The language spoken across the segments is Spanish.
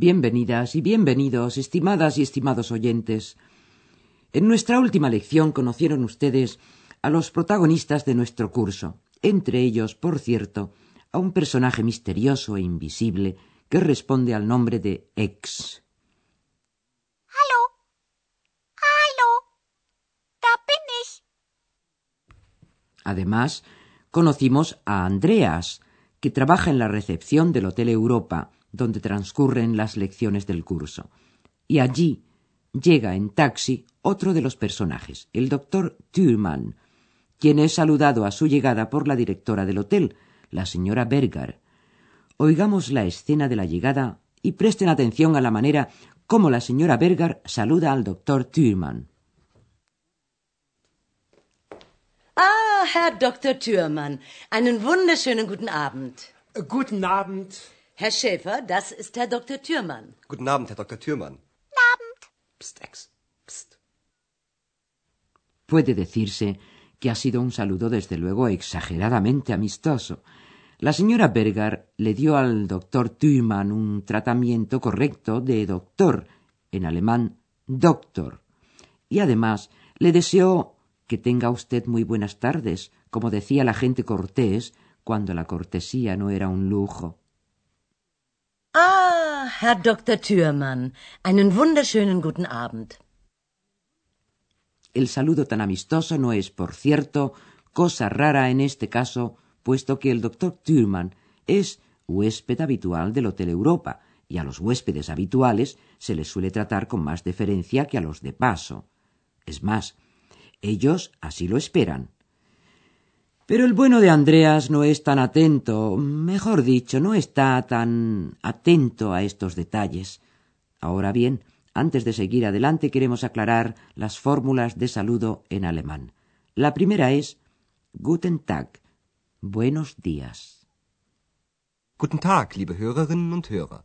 Bienvenidas y bienvenidos, estimadas y estimados oyentes. En nuestra última lección conocieron ustedes a los protagonistas de nuestro curso, entre ellos, por cierto, a un personaje misterioso e invisible que responde al nombre de Ex. Hallo? Hallo? Da bin ich. Además, conocimos a Andreas, que trabaja en la recepción del Hotel Europa, donde transcurren las lecciones del curso. Y allí llega en taxi otro de los personajes, el doctor Thürmann, quien es saludado a su llegada por la directora del hotel, la señora Berger. Oigamos la escena de la llegada y presten atención a la manera como la señora Berger saluda al doctor Thürmann. Ah, Herr Dr. Thürmann, einen wunderschönen guten Abend. Guten Abend. Herr Schäfer, das ist Herr Dr. Thürmann. Guten Abend, Herr Dr. Thürmann. Abend. Psst, Ex. Psst. Puede decirse que ha sido un saludo desde luego exageradamente amistoso. La señora Berger le dio al doctor Thürmann un tratamiento correcto de doctor, en alemán doctor, y además le deseó que tenga usted muy buenas tardes, como decía la gente cortés cuando la cortesía no era un lujo. Herr Dr. Thürmann, einen wunderschönen guten Abend. El saludo tan amistoso no es, por cierto, cosa rara en este caso, puesto que el doctor Thürmann es huésped habitual del Hotel Europa, y a los huéspedes habituales se les suele tratar con más deferencia que a los de paso. Es más, ellos así lo esperan. Pero el bueno de Andreas no es tan atento, mejor dicho, no está tan atento a estos detalles. Ahora bien, antes de seguir adelante queremos aclarar las fórmulas de saludo en alemán. La primera es Guten Tag, buenos días. Guten Tag, liebe Hörerinnen und Hörer.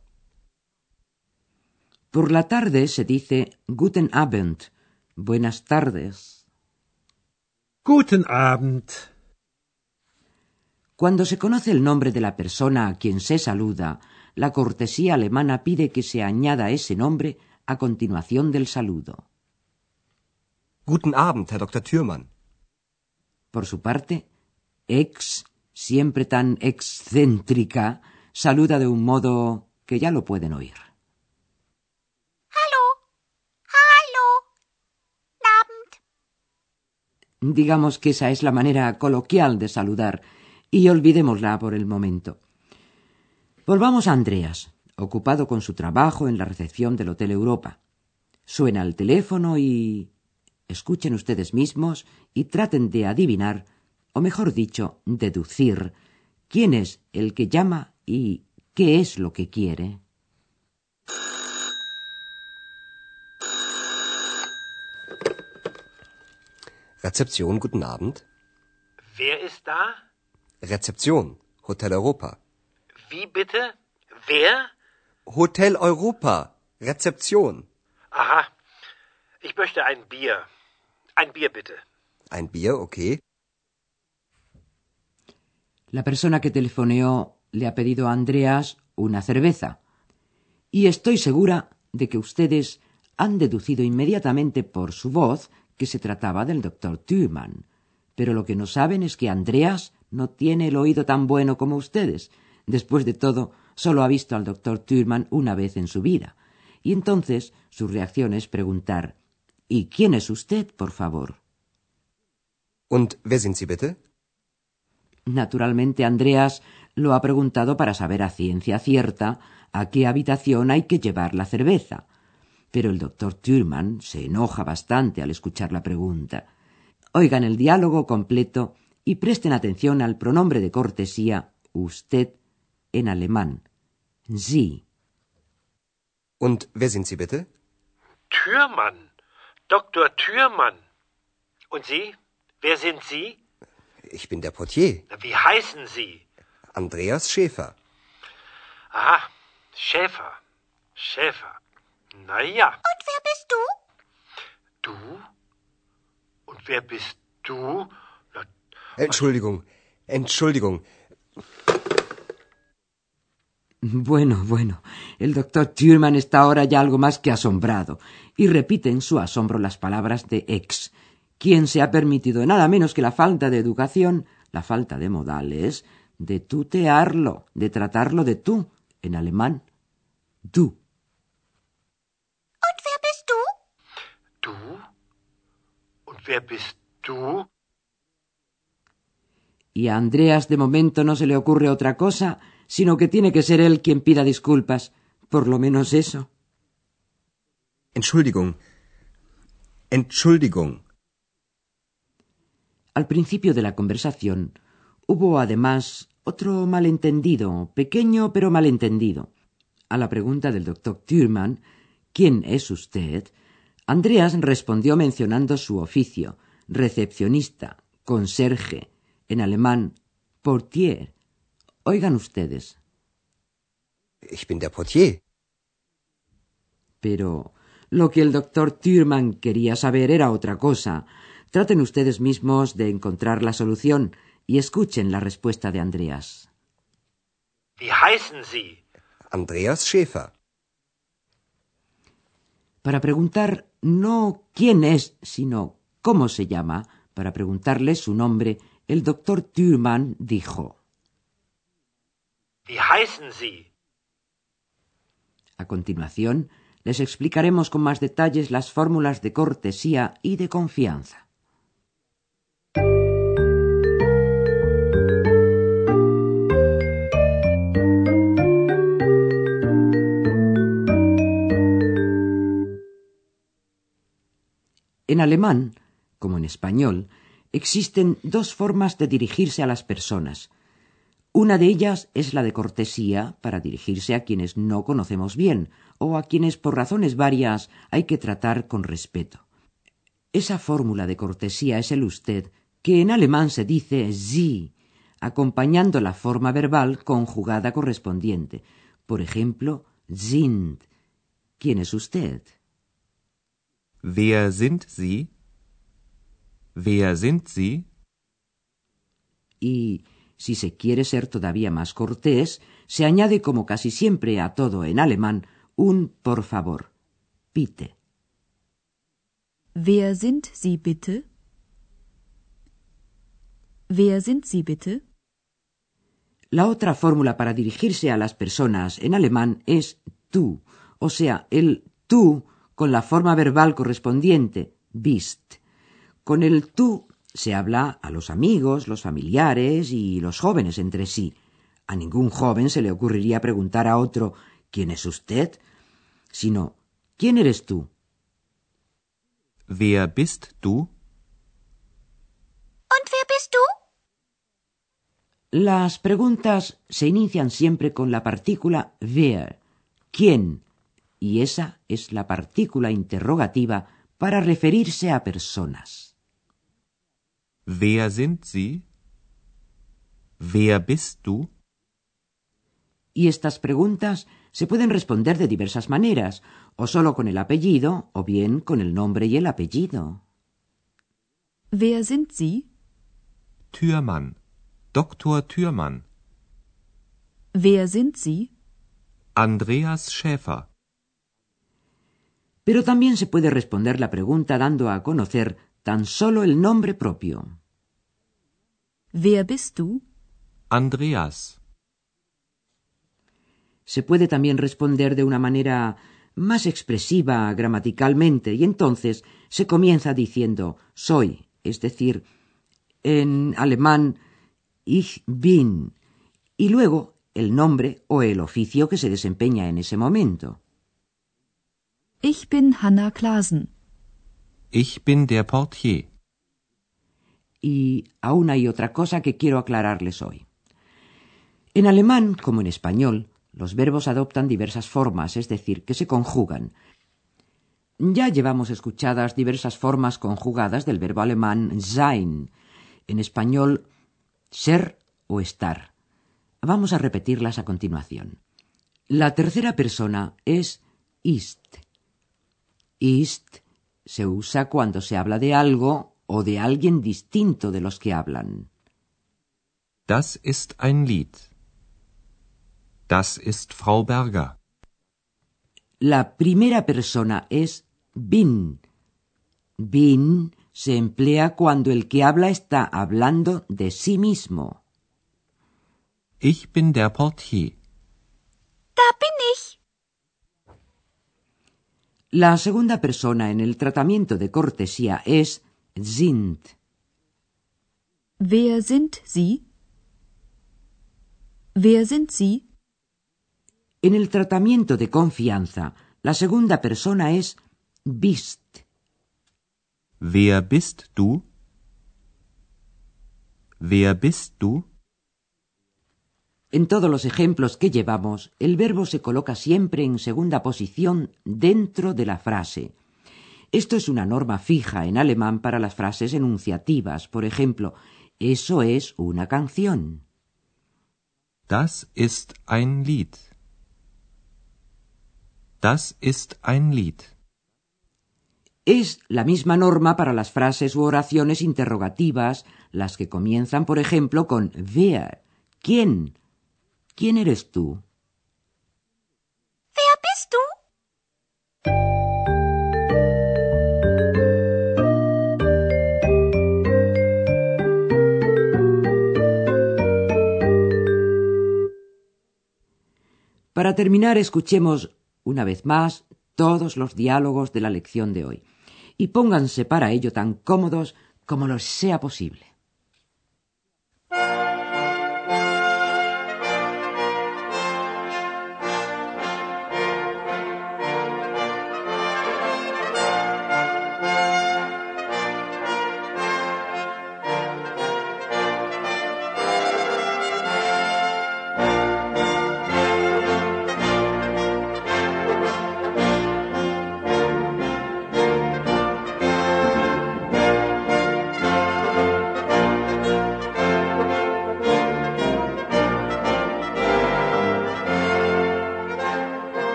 Por la tarde se dice Guten Abend, buenas tardes. Guten Abend. Cuando se conoce el nombre de la persona a quien se saluda, la cortesía alemana pide que se añada ese nombre a continuación del saludo. Guten Abend, Herr Dr. Thürmann. Por su parte, ex, siempre tan excéntrica, saluda de un modo que ya lo pueden oír. Hallo? Hallo? Abend. Digamos que esa es la manera coloquial de saludar, y olvidémosla por el momento. Volvamos a Andreas, ocupado con su trabajo en la recepción del Hotel Europa. Suena el teléfono y... Escuchen ustedes mismos y traten de adivinar, o mejor dicho, deducir, quién es el que llama y qué es lo que quiere. Rezeption, guten Abend. Wer ist da? Rezeption, Hotel Europa. Wie bitte? Wer? Hotel Europa. Rezeption. Aha. Ich möchte ein Bier. Ein Bier bitte. Ein Bier, okay. La persona que telefoneó le ha pedido a Andreas una cerveza. Y estoy segura de que ustedes han deducido inmediatamente por su voz que se trataba del doctor Thürmann. Pero lo que no saben es que Andreas no tiene el oído tan bueno como ustedes. Después de todo, solo ha visto al doctor Thürmann una vez en su vida. Y entonces su reacción es preguntar ¿Y quién es usted, por favor? Und wer sind Sie bitte? Naturalmente, Andreas lo ha preguntado para saber a ciencia cierta a qué habitación hay que llevar la cerveza. Pero el doctor Thürmann se enoja bastante al escuchar la pregunta. Oigan el diálogo completo y presten atención al pronombre de cortesía usted en alemán. Sie. Und wer sind Sie bitte? Türmann. Dr. Thürmann. Und Sie? Wer sind Sie? Ich bin der Portier, Wie heißen Sie? Andreas Schäfer. Aha, Schäfer. Schäfer. Na ja. Und wer bist du? Du? Und wer bist du? Entschuldigung, Entschuldigung. Bueno, bueno, el doctor Thurman está ahora ya algo más que asombrado y repite en su asombro las palabras de ex, quien se ha permitido nada menos que la falta de educación, la falta de modales, de tutearlo, de tratarlo de tú, en alemán, du. Und wer bist du? du? Und wer bist du? Y a Andreas de momento no se le ocurre otra cosa, sino que tiene que ser él quien pida disculpas, por lo menos eso. Entschuldigung. Entschuldigung. Al principio de la conversación hubo además otro malentendido, pequeño pero malentendido. A la pregunta del doctor Thurman, ¿quién es usted? Andreas respondió mencionando su oficio, recepcionista, conserje, en alemán, portier. Oigan ustedes. Ich bin der Portier. Pero lo que el doctor Thurman quería saber era otra cosa. Traten ustedes mismos de encontrar la solución y escuchen la respuesta de Andreas. Wie heißen Sie? Andreas Schäfer. Para preguntar no quién es, sino cómo se llama, para preguntarle su nombre, el doctor Thurman dijo. Wie heißen Sie? A continuación, les explicaremos con más detalles las fórmulas de cortesía y de confianza. En alemán, como en español, existen dos formas de dirigirse a las personas. Una de ellas es la de cortesía para dirigirse a quienes no conocemos bien o a quienes por razones varias hay que tratar con respeto. Esa fórmula de cortesía es el usted, que en alemán se dice Sie, acompañando la forma verbal conjugada correspondiente. Por ejemplo, sind. ¿Quién es usted? Wer sind Sie? Wer sind Sie? Y si se quiere ser todavía más cortés, se añade como casi siempre a todo en alemán un por favor. Bitte. Wer sind Sie bitte? Wer sind Sie bitte? La otra fórmula para dirigirse a las personas en alemán es tú, o sea, el tú con la forma verbal correspondiente, bist. Con el tú se habla a los amigos, los familiares y los jóvenes entre sí. A ningún joven se le ocurriría preguntar a otro ¿quién es usted? sino ¿quién eres tú? Wer bist du? Und wer bist du? Las preguntas se inician siempre con la partícula wer, quién, y esa es la partícula interrogativa para referirse a personas. Wer sind Sie? Wer bist du? Y estas preguntas se pueden responder de diversas maneras, o solo con el apellido, o bien con el nombre y el apellido. Wer sind Sie? Türmann. Dr. Türmann. Wer sind Sie? Andreas Schäfer. Pero también se puede responder la pregunta dando a conocer tan solo el nombre propio. Wer bist du? Andreas. Se puede también responder de una manera más expresiva gramaticalmente y entonces se comienza diciendo soy, es decir, en alemán ich bin, y luego el nombre o el oficio que se desempeña en ese momento. Ich bin Hanna Klasen. Ich bin der Portier. Y aún hay otra cosa que quiero aclararles hoy. En alemán, como en español, los verbos adoptan diversas formas, es decir, que se conjugan. Ya llevamos escuchadas diversas formas conjugadas del verbo alemán sein, en español ser o estar. Vamos a repetirlas a continuación. La tercera persona es ist. Ist se usa cuando se habla de algo o de alguien distinto de los que hablan. Das ist ein Lied. Das ist Frau Berger. La primera persona es bin. Bin se emplea cuando el que habla está hablando de sí mismo. Ich bin der Portier. Da bin ich. La segunda persona en el tratamiento de cortesía es sind. Wer sind Sie? Wer sind Sie? En el tratamiento de confianza, la segunda persona es bist. Wer bist du? Wer bist du? En todos los ejemplos que llevamos, el verbo se coloca siempre en segunda posición dentro de la frase. Esto es una norma fija en alemán para las frases enunciativas. Por ejemplo, eso es una canción. Das ist ein Lied. Das ist ein Lied. Es la misma norma para las frases u oraciones interrogativas, las que comienzan, por ejemplo, con wer, quién. ¿Quién eres tú? Wer bist du? Para terminar, escuchemos una vez más todos los diálogos de la lección de hoy y pónganse para ello tan cómodos como les sea posible.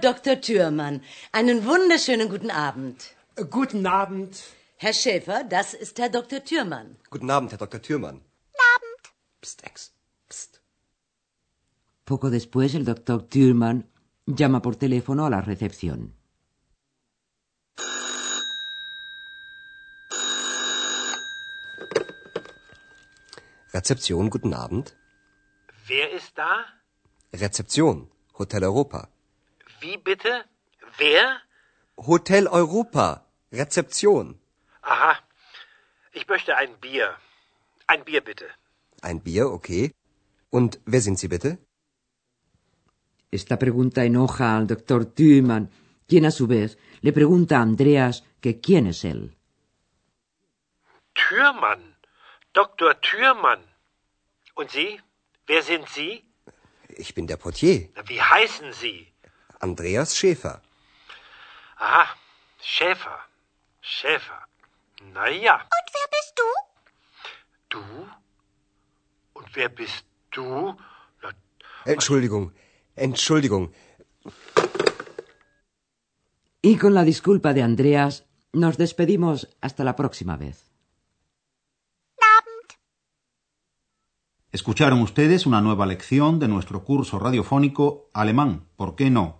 Dr. Thürmann, einen wunderschönen guten Abend. Guten Abend. Herr Schäfer, das ist Herr Dr. Thürmann. Guten Abend, Herr Dr. Thürmann. Abend. Psst, Ex. Psst. Poco después, el doctor Thürmann llama por teléfono a la recepción. Rezeption, guten Abend. Wer ist da? Rezeption, Hotel Europa. Wie bitte? Wer? Hotel Europa, Rezeption. Aha. Ich möchte ein Bier. Ein Bier bitte. Ein Bier, okay. Und wer sind Sie bitte? Esta pregunta enoja al doctor Thürmann, quien a su vez le pregunta a Andreas que quién es él. Türmann. Dr. Türmann. Und Sie? Wer sind Sie? Ich bin der Portier, Wie heißen Sie? Andreas Schäfer. Aha. Schäfer. Schäfer. Na ja. Und wer bist du? Du? Und wer bist du? Na, Entschuldigung, Entschuldigung. Y con la disculpa de Andreas, nos despedimos hasta la próxima vez. Escucharon ustedes una nueva lección de nuestro curso radiofónico Alemán, ¿por qué no?